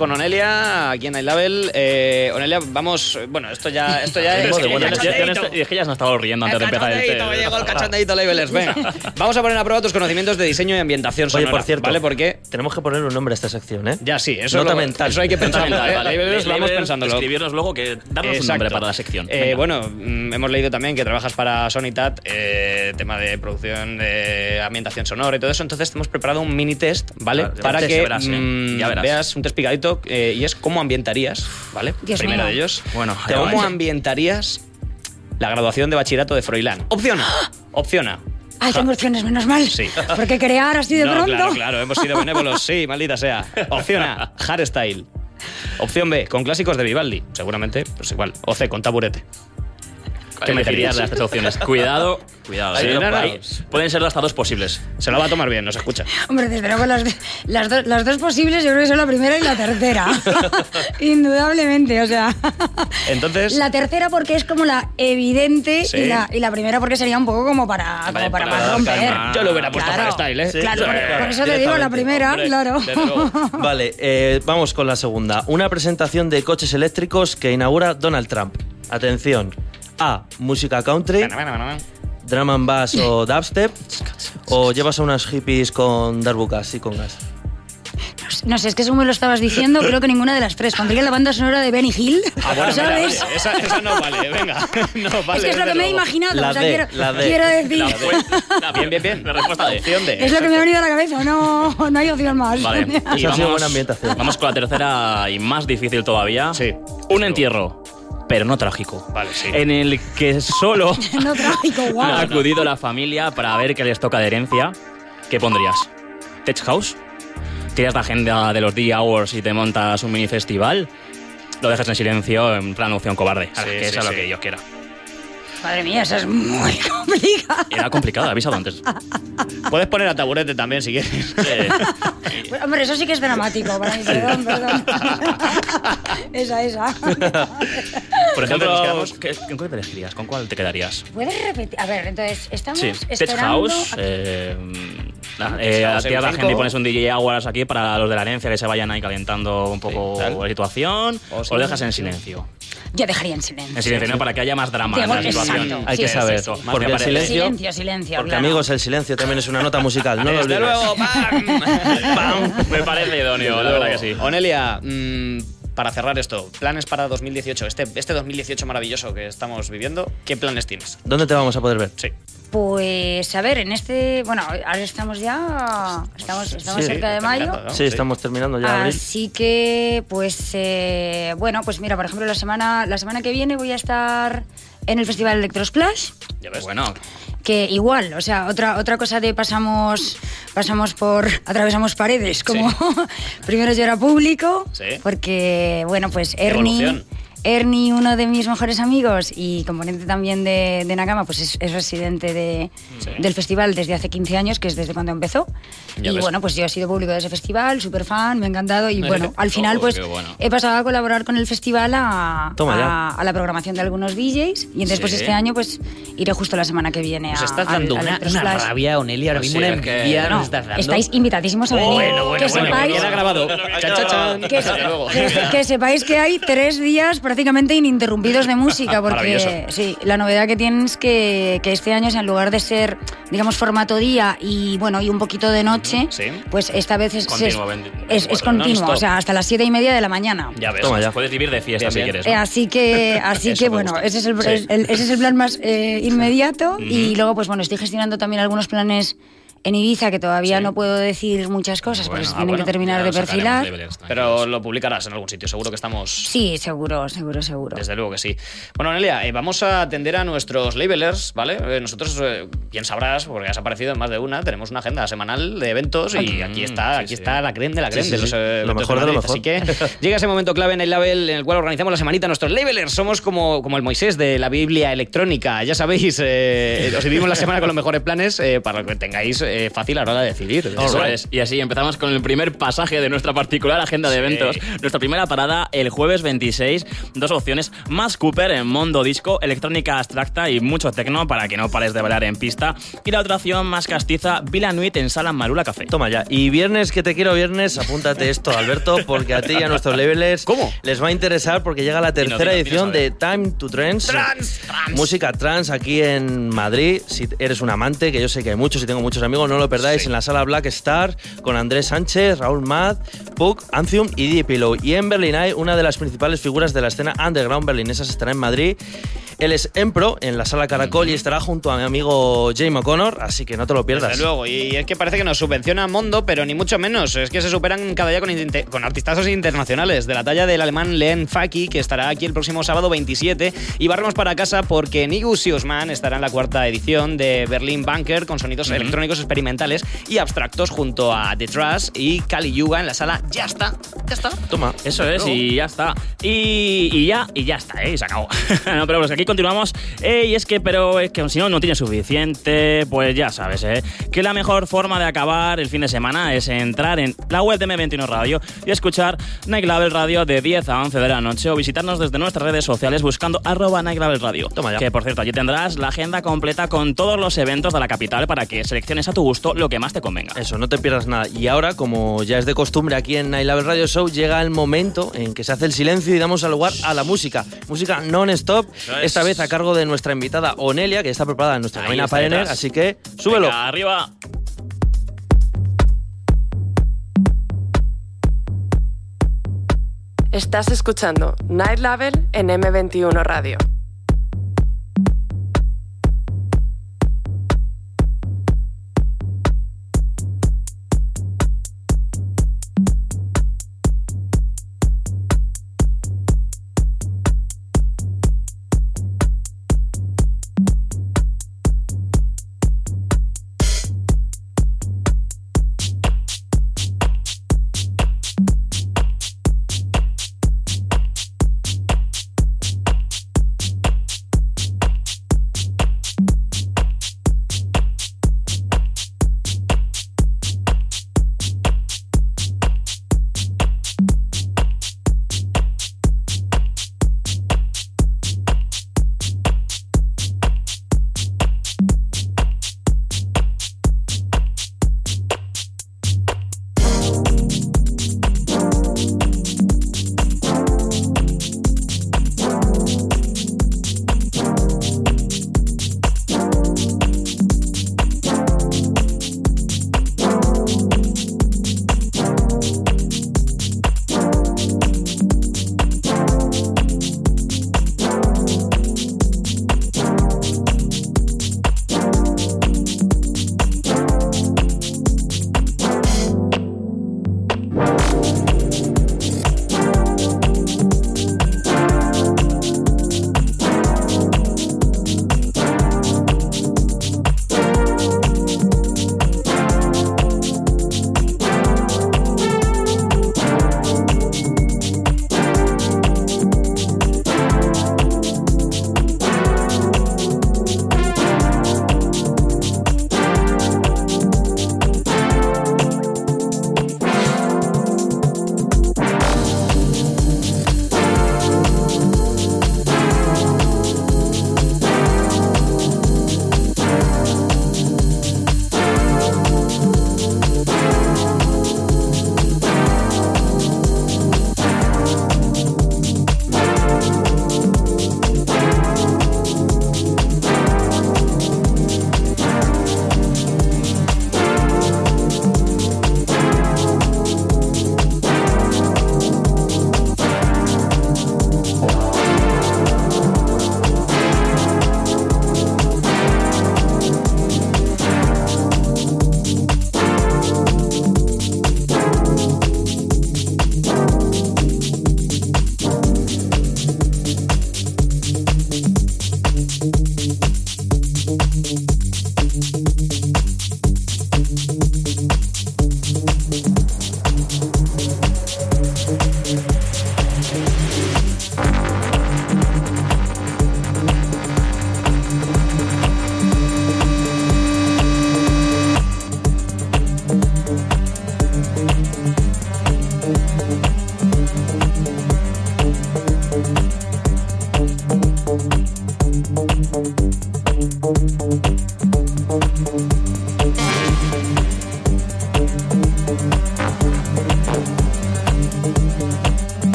A: Con Onelia aquí en Night Label. Eh, Onelia, vamos. Bueno, esto ya, esto ya es.
C: Es que
A: ya
C: ya-
A: es
C: ya- ya-
A: cachondeíto.
C: y es que ya nos estaba riendo antes de
A: El
C: empezar el
A: cachondeíto,
C: té.
A: me llegó el labelers. Venga, vamos a poner a prueba tus conocimientos de diseño y ambientación
B: Oye,
A: sonora.
B: por cierto,
A: ¿Vale? Porque
B: tenemos que ponerle un nombre a esta sección, ¿eh?
A: ya sí, eso,
B: Nota
A: lo-
B: mental.
A: eso hay que pensarlo. ¿eh?
C: vale.
A: Labelers, vamos pensándolo.
C: Escribirnos luego que darnos un nombre para la sección.
A: Eh, bueno, mm, hemos leído también que trabajas para Sonitat, eh, tema de producción de ambientación sonora y todo eso. Entonces te hemos preparado un mini test, ¿vale?
C: Claro,
A: para que
C: verás, ¿eh?
A: mm,
C: Ya verás.
A: veas un test picadito eh, y es cómo ambientarías, ¿vale?
E: Dios
A: Primero
E: mío.
A: de ellos.
C: Bueno,
A: ¿cómo ambientarías la graduación de bachillerato de Froilán? Opción A. Opción A.
E: Ay, tengo opciones, menos mal.
A: Sí.
E: Porque crear así de
A: no,
E: pronto.
A: claro, claro, hemos sido benévolos, sí, maldita sea. Opción A, hardstyle. Opción B, con clásicos de Vivaldi, seguramente, pues igual. O C, con taburete.
C: ¿Qué me dirías de las tres opciones? Cuidado, cuidado.
A: Ahí,
C: ¿eh?
A: no, no.
C: Ahí Pueden ser hasta dos posibles.
A: Se lo va a tomar bien, nos escucha.
E: Hombre, desde luego las, las, do- las dos posibles yo creo que son la primera y la tercera. Indudablemente, o sea.
A: Entonces-
E: La tercera porque es como la evidente
A: Sí.
E: y, la, y la primera porque sería un poco como para, como para, romper.
A: calma. Yo lo hubiera puesto
E: Claro.
A: hardstyle, ¿eh?
B: Sí.
E: Claro, por, eso te digo la primera,
A: Hombre,
E: claro.
B: Vale, eh, vamos con la segunda. Una presentación de coches eléctricos que inaugura Donald Trump. Atención. A. Música country, drum and bass o dubstep. O llevas a unas hippies con darbucas y con gas.
E: No sé, es que según me lo estabas diciendo, creo que ninguna de las tres. Pondría la banda sonora de Benny Hill,
A: Ah, bueno, mira,
E: ¿sabes?
A: oye, esa, esa no vale, venga. No vale.
E: es que es lo que me he imaginado,
B: La
E: o sea,
B: D,
E: quiero,
B: la D.
E: quiero decir.
C: La fue-
A: Bien, bien, bien.
C: La respuesta D.
A: Opción D.
E: Es lo que me ha venido a la cabeza, no, no hay opción más.
C: Vale.
B: Esa
C: Y
B: ha sido buena ambientación.
C: vamos con la tercera y más difícil todavía.
A: Sí.
C: Un entierro, pero no trágico.
A: Vale, sí.
C: En el que solo
E: no trágico,
C: ha
E: guau.
C: acudido la familia para ver qué les toca de herencia. ¿Qué pondrías? ¿Tech House? ¿Tiras la agenda de los D-Hours y te montas un mini festival? Lo dejas en silencio en plan opción cobarde.
A: Sí,
C: que
A: sí,
C: eso es lo
A: sí.
C: que yo quiera.
E: Madre mía, eso es muy complicado.
C: Era complicado, he avisado antes.
A: Puedes poner a taburete también si quieres.
E: Bueno, Hombre, eso sí que es dramático para mí, perdón, perdón. esa, esa.
C: Por
A: nos
C: ejemplo, ¿con cuál te elegirías? ¿Con cuál te quedarías?
E: ¿Puedes repetir? A ver, entonces, estamos
C: Sí, Tech
E: esperando...
C: House. Eh, nada, eh, tira la gente y pones un DJ Hours aquí para los de la herencia que se vayan ahí calentando un poco
A: Sí,
C: la situación.
A: O
C: lo dejas en silencio.
E: yo dejaría en silencio.
C: En silencio, ¿no? Para que haya más drama en la
E: Exacto.
C: situación.
B: Hay que
E: Sí,
B: saber.
C: eso,
B: porque
C: que
B: el silencio,
E: Silencio, silencio.
B: porque
E: claro.
B: amigos, el silencio también es una nota musical. No lo
A: Desde
B: olvides.
A: luego, ¡pam!
C: Me parece idóneo, la verdad que sí.
A: Onelia, mm, para cerrar esto, planes para 2018, este, este 2018 maravilloso que estamos viviendo, ¿qué planes tienes?
B: ¿Dónde te vamos a poder ver?
A: Sí.
E: Pues a ver, en este. Bueno, ahora estamos ya. Estamos, estamos
B: Sí,
E: cerca de mayo.
B: Sí, estamos terminando ya abril.
E: Así que, pues, eh, bueno, pues mira, por ejemplo, la semana, la semana que viene voy a estar en el Festival Electrosplash,
A: Ya ves.
C: Bueno,
E: que igual, o sea, otra, otra cosa de pasamos, pasamos por, atravesamos paredes, como primero yo era público,
A: Sí.
E: porque, bueno, pues Ernie...
A: Evolución.
E: Ernie, uno de mis mejores amigos y componente también de, de Nakama, pues es, es residente de,
A: Sí.
E: del festival desde hace 15 años, que es desde cuando empezó.
A: Ya
E: y
A: ves.
E: bueno, pues yo he sido público de ese festival, súper fan, me ha encantado. Y bueno, al final,
C: Oh,
E: pues
C: bueno.
E: he pasado a colaborar con el festival a, a, a la programación de algunos DJs. Y entonces, pues
C: Sí.
E: este año, pues iré justo la semana que viene
F: Nos
E: a.
F: estás
E: al-
F: dando
E: al
F: una, una rabia, Onelia, ahora
C: Pues
F: mismo
C: sí,
F: una
C: es que-
F: envidia
E: No,
F: nos estás dando.
E: estáis invitadísimos a venir.
A: Bueno, bueno,
E: que
A: bueno,
E: sepáis,
A: grabado.
E: Que, sepáis que hay tres días prácticamente ininterrumpidos de música, porque
A: Maravilloso.
E: sí, la novedad que tienen es que, que este año, en lugar de ser, digamos, formato día y bueno, y un poquito de noche,
A: Sí.
E: pues esta vez es,
C: Continuo,
E: es,
C: 24,
E: es- continuo, o sea, hasta las siete y media de la mañana.
A: Ya ves.
B: Toma ya.
C: puedes vivir de fiesta
A: Bien,
C: si
A: bien.
C: quieres.
E: Eh, así que, así que bueno, ese es el,
A: Sí.
E: el- el- ese es el plan más eh, inmediato. Y luego, pues bueno, estoy gestionando también algunos planes en Ibiza que todavía
C: Sí.
E: no puedo decir muchas cosas porque se
C: ah,
E: tienen
C: bueno,
E: que terminar de perfilar.
A: Pero lo publicarás en algún sitio, seguro que estamos...
E: Sí, seguro, seguro, seguro.
A: Desde luego que sí. Bueno, Nelia, eh, vamos a atender a nuestros labelers, ¿vale? Eh, nosotros, eh, bien sabrás, porque has aparecido en más de una, tenemos una agenda semanal de eventos y aquí está,
C: sí,
A: aquí
C: sí.
A: está la creme de la creme
B: sí,
A: de
B: sí.
A: los eh,
B: Lo mejor de lo
A: Madrid. Así que llega ese momento clave en el label en el cual organizamos la semanita nuestros labelers. Somos como, como el Moisés de la Biblia electrónica. Ya sabéis, eh, os dividimos la semana con los mejores planes eh, para que tengáis eh, fácil a la hora de decidir.
C: Eso es. Y así empezamos con el primer pasaje de nuestra particular agenda de
A: Sí.
C: eventos. Nuestra primera parada el jueves 26. Dos opciones. Más Cooper en Mondo Disco, electrónica abstracta y mucho tecno para que no pares de bailar en pista. Y la otra opción más castiza, Vila Nuit en Sala Marula Café.
B: Toma ya. Y viernes que te quiero viernes, apúntate esto, Alberto, porque a ti y a nuestros labelers
A: ¿Cómo?
B: les va a interesar porque llega la tercera edición de Time to Trance.
A: Trans, trans.
B: Música trans aquí en Madrid. Si eres un amante, que yo sé que hay muchos y tengo muchos amigos, no lo perdáis
A: Sí.
B: en la sala Black Star con Andrés Sánchez, Raúl Mad, Puck, Antium y Deep Pillow. Y en Berlín hay una de las principales figuras de la escena underground berlinesa, estará en Madrid. Él es Empro en la sala Caracol y estará junto a mi amigo Jamie O'Connor, así que no te lo pierdas.
A: Desde luego, y es que parece que nos subvenciona Mondo, pero ni mucho menos. Es que se superan cada día con, con artistazos internacionales, de la talla del alemán Len Faki, que estará aquí el próximo sábado 27. Y barremos para casa porque Nigus Siosman estará en la cuarta edición de Berlin Bunker con sonidos electrónicos experimentales y abstractos junto a The Trash y Kali Yuga en la sala. Ya está, ya está.
B: Toma.
C: Eso es, y ya está. Y, y ya, y ya está, ¿eh? Y se acabó. no, pero pues aquí continuamos. Eh, y es que, pero es que si no, no tienes suficiente, pues ya sabes, ¿eh? Que la mejor forma de acabar el fin de semana es entrar en la web de M21 Radio y escuchar Night Label Radio de 10 a 11 de la noche o visitarnos desde nuestras redes sociales buscando arroba Night Label Radio.
B: Toma ya.
C: Que, por cierto, allí tendrás la agenda completa con todos los eventos de la capital para que selecciones a tu gusto lo que más te convenga.
B: Eso, no te pierdas nada. Y ahora, como ya es de costumbre aquí en Night Label Radio Show, llega el momento en que se hace el silencio y damos lugar a la música. Música non-stop,
C: es.
B: esta vez a cargo de nuestra invitada Onelia, que está preparada en nuestra cabina
C: detrás.
B: así que súbelo.
C: Venga, arriba.
D: Estás escuchando Night Label en M21 Radio.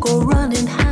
F: go running high.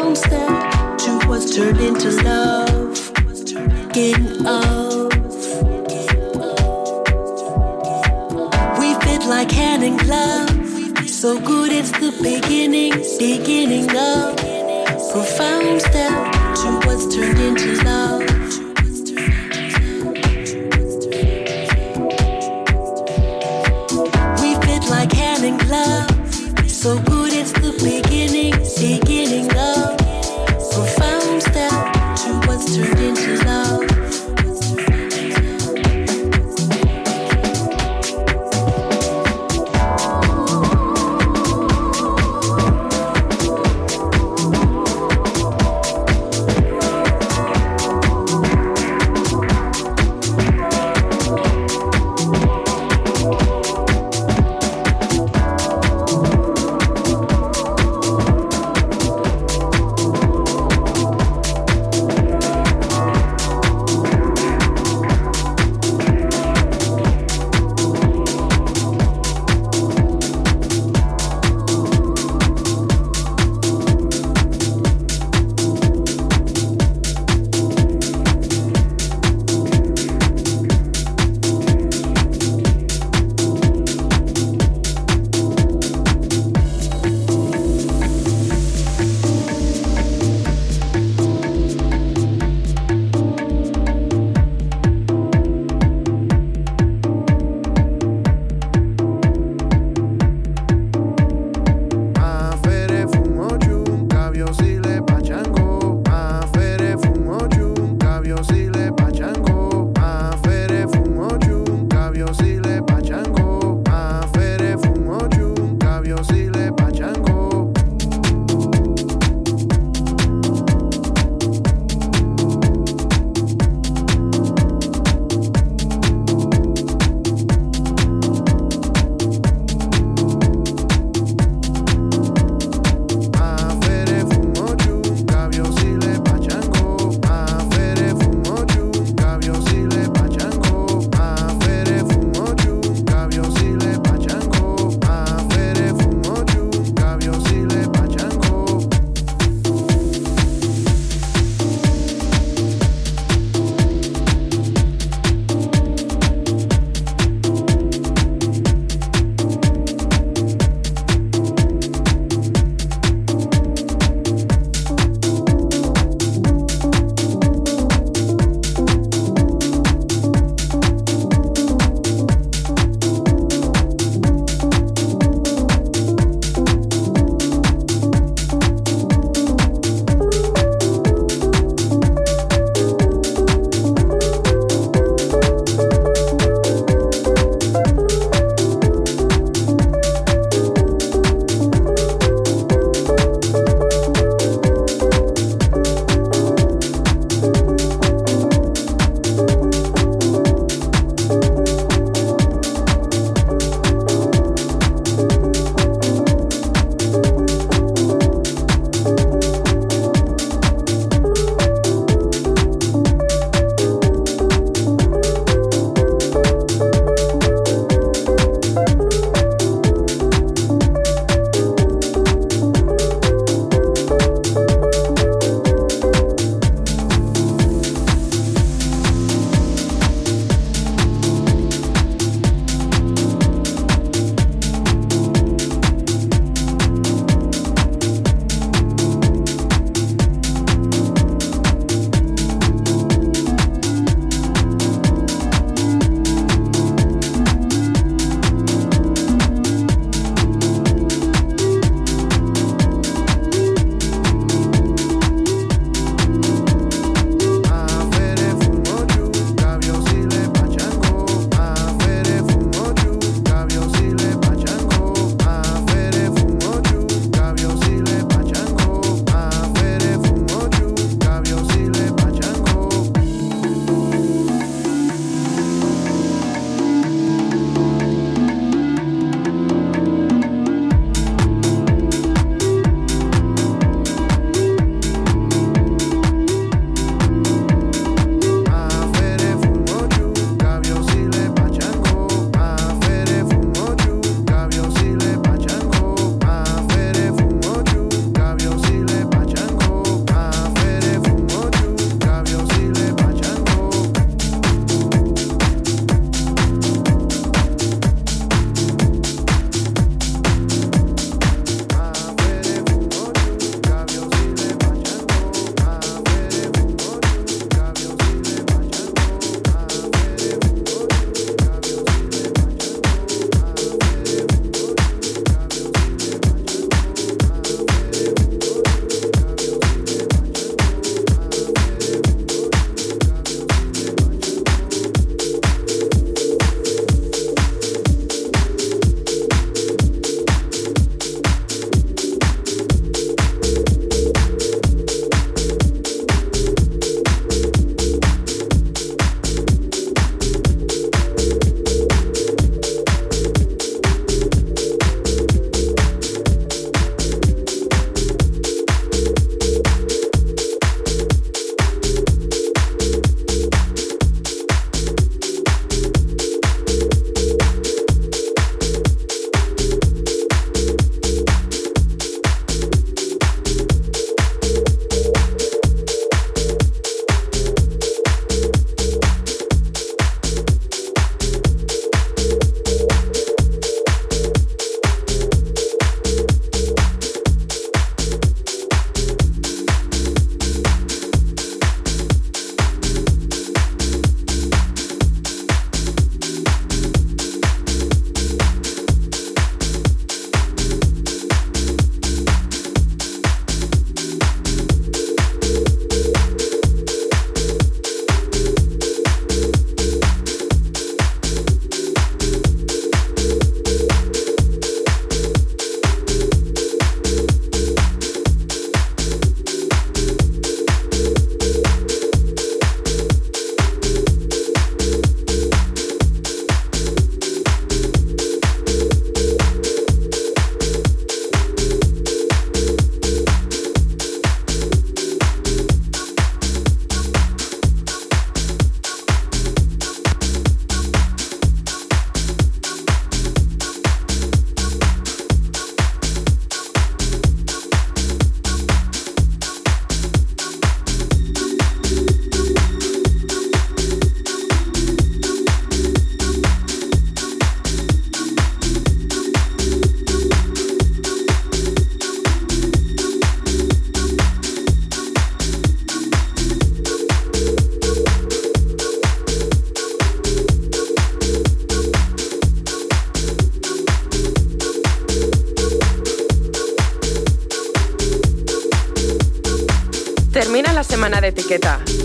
F: Profound step to what's turned into love. Getting of. We fit like hand in glove. So good it's the beginning, beginning of profound step to what's turned into love. We fit like hand in glove. So good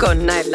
D: con Night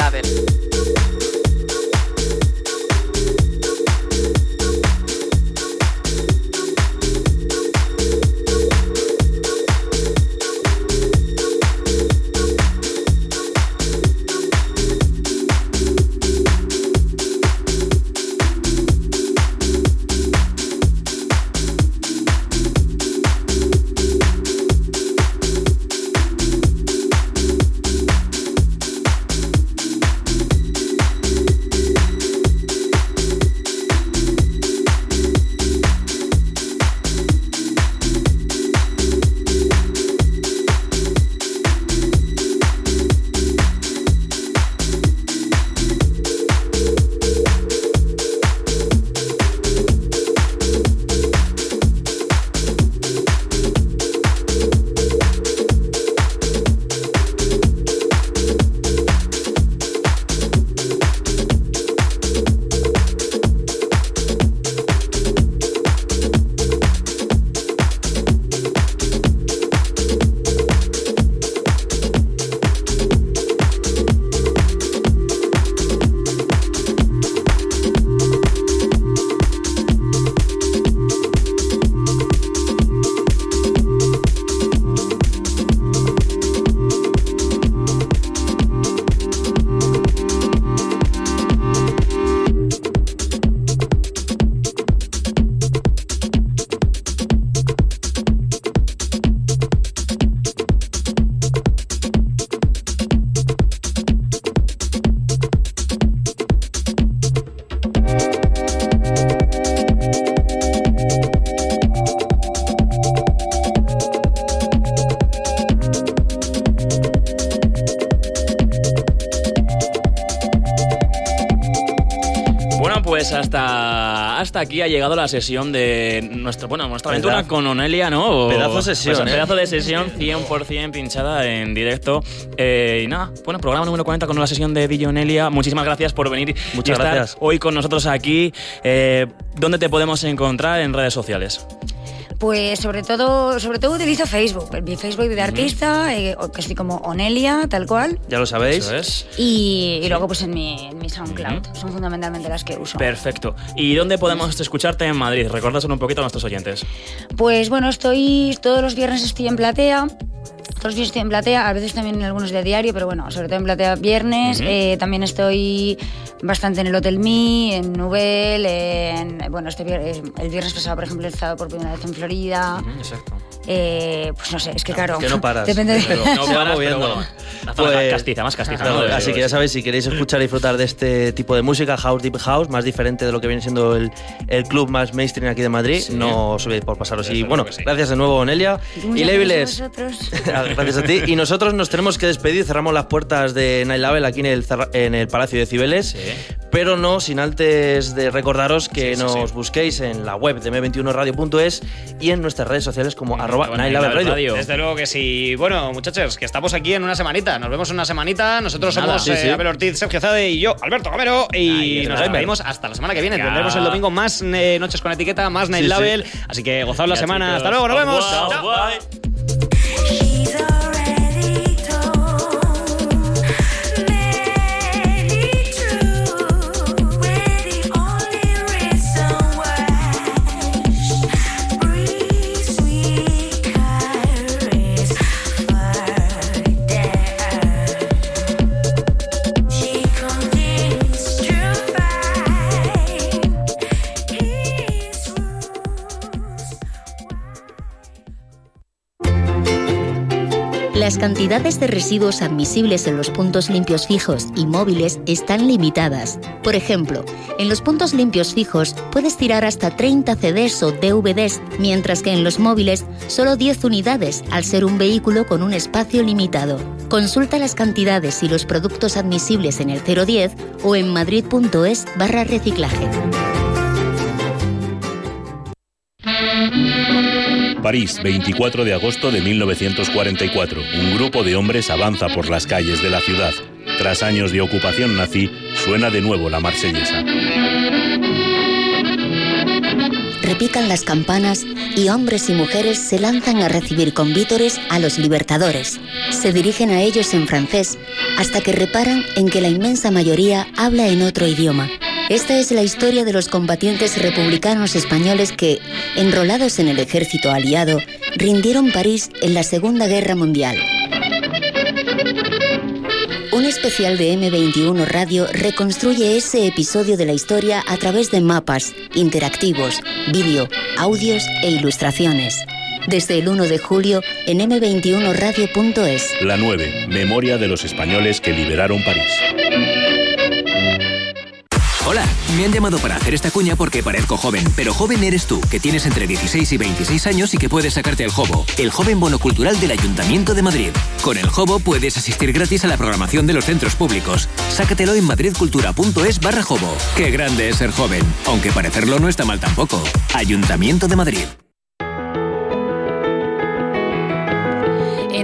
C: aquí ha llegado la sesión de nuestro, bueno, nuestra aventura
B: Pedazo.
C: con Onelia, ¿no? O-
B: Pedazo sesión,
C: pues,
B: ¿eh?
C: Pedazo de sesión 100% pinchada en directo. Eh, y nada, bueno, programa número 40 con la sesión de DJ Onelia. Muchísimas gracias por venir
B: Muchas
C: y estar
B: gracias.
C: hoy con nosotros aquí. Eh, ¿Dónde te podemos encontrar en redes sociales?
E: Pues sobre todo, sobre todo utilizo Facebook, mi Facebook de artista, eh, que estoy como Onelia, tal cual.
B: Ya lo sabéis.
C: Eso es.
E: Y, y luego pues en mi, en mi SoundCloud. Son fundamentalmente las que uso.
C: Perfecto. ¿Y dónde podemos escucharte en Madrid? Recuérdaselo un poquito a nuestros oyentes.
E: Pues bueno, estoy todos los viernes estoy en Platea. Todos los viernes estoy en Platea, a veces también en algunos de diario, pero bueno, sobre todo en Platea viernes. Eh, también estoy bastante en el Hotel Me, en Nubel, en, bueno, este eh, el viernes pasado, por ejemplo, he estado por primera vez en Florida.
C: Exacto.
E: Eh, pues no sé, es que claro.
B: que no paras.
E: Depende de...
B: Pero-
C: No paras, pero
B: moviendo.
C: bueno, la zona
B: Pues-
C: castiza, más castiza.
B: Claro,
C: ¿no? De-
B: así que ya sabéis, si queréis escuchar y disfrutar de este tipo de música, House Deep House, más diferente de lo que viene siendo el, el club más mainstream aquí de Madrid,
C: Sí.
B: no os olvidéis por pasaros. Y bueno,
C: sí.
B: gracias de nuevo, Onelia.
E: Muchas
B: Y Labelers,
E: gracias a vosotros.
B: gracias a ti. Y nosotros nos tenemos que despedir, cerramos las puertas de Night Label aquí en el, en el Palacio de Cibeles.
C: Sí.
B: Pero no sin antes de recordaros que
C: Sí, sí,
B: nos
C: sí.
B: busquéis en la web de m21radio.es y en nuestras redes sociales como arroba Label Radio.
C: Radio.
A: Desde luego que sí. Bueno, muchachos, que estamos aquí en una semanita. Nos vemos en una semanita. Nosotros
C: Nada.
A: somos
B: Sí,
A: eh,
B: sí.
A: Abel Ortiz, Sergio Zade y yo, Alberto Gamero. Y nos despedimos hasta la semana que viene. Tendremos el domingo más eh, noches con etiqueta, más Night
B: Sí, sí.
A: Label. Así que gozaos la
C: Ya,
A: semana.
C: chicos.
A: Hasta luego, nos vemos. Chao.
C: Bye.
G: Cantidades de residuos admisibles en los puntos limpios fijos y móviles están limitadas. Por ejemplo, en los puntos limpios fijos puedes tirar hasta 30 CDs o DVDs, mientras que en los móviles solo 10 unidades, al ser un vehículo con un espacio limitado. Consulta las cantidades y los productos admisibles en el 010 o en madrid.es barra reciclaje.
H: París, 24 de agosto de 1944. Un grupo de hombres avanza por las calles de la ciudad. Tras años de ocupación nazi, suena de nuevo la marsellesa.
G: repican las campanas y hombres y mujeres se lanzan a recibir con vítores a los libertadores. Se dirigen a ellos en francés hasta que reparan en que la inmensa mayoría habla en otro idioma. Esta es la historia de los combatientes republicanos españoles que, enrolados en el ejército aliado, rindieron París en la Segunda Guerra Mundial. Un especial de M21 Radio reconstruye ese episodio de la historia a través de mapas, interactivos, vídeo, audios e ilustraciones. Desde el 1 de julio en m21radio.es.
H: La 9. Memoria de los españoles que liberaron París.
I: Hola, me han llamado para hacer esta cuña porque parezco joven, pero joven eres tú, que tienes entre 16 y 26 años y que puedes sacarte el Jobo, el joven bono cultural del Ayuntamiento de Madrid. Con el Jobo puedes asistir gratis a la programación de los centros públicos. Sácatelo en madridcultura.es barra Jobo. Qué grande es ser joven, aunque parecerlo no está mal tampoco. Ayuntamiento de Madrid.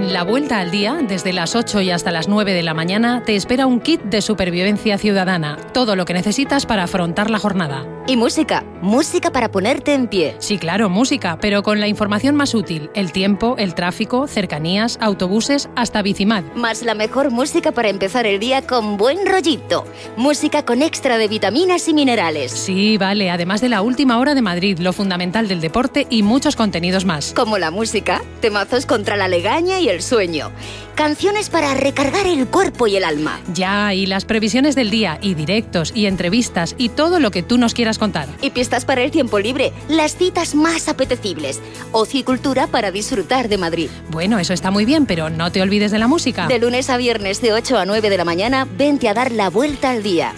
J: La vuelta al día, desde las 8 y hasta las 9 de la mañana, te espera un kit de supervivencia ciudadana. Todo lo que necesitas para afrontar la jornada.
G: Y música, música para ponerte en pie.
J: Sí, claro, música, pero con la información más útil: el tiempo, el tráfico, cercanías, autobuses, hasta Bicimad.
G: Más la mejor música para empezar el día con buen rollito. Música con extra de vitaminas y minerales.
J: Sí, vale, además de la última hora de Madrid, lo fundamental del deporte y muchos contenidos más.
G: Como la música, temazos contra la legaña y el sueño. Canciones para recargar el cuerpo y el alma.
J: Ya, y las previsiones del día, y directos, y entrevistas, y todo lo que tú nos quieras contar.
G: Y pistas para el tiempo libre, las citas más apetecibles. Ocio y cultura para disfrutar de Madrid.
J: Bueno, eso está muy bien, pero no te olvides de la música.
G: De lunes a viernes de 8 a 9 de la mañana, vente a dar la vuelta al día.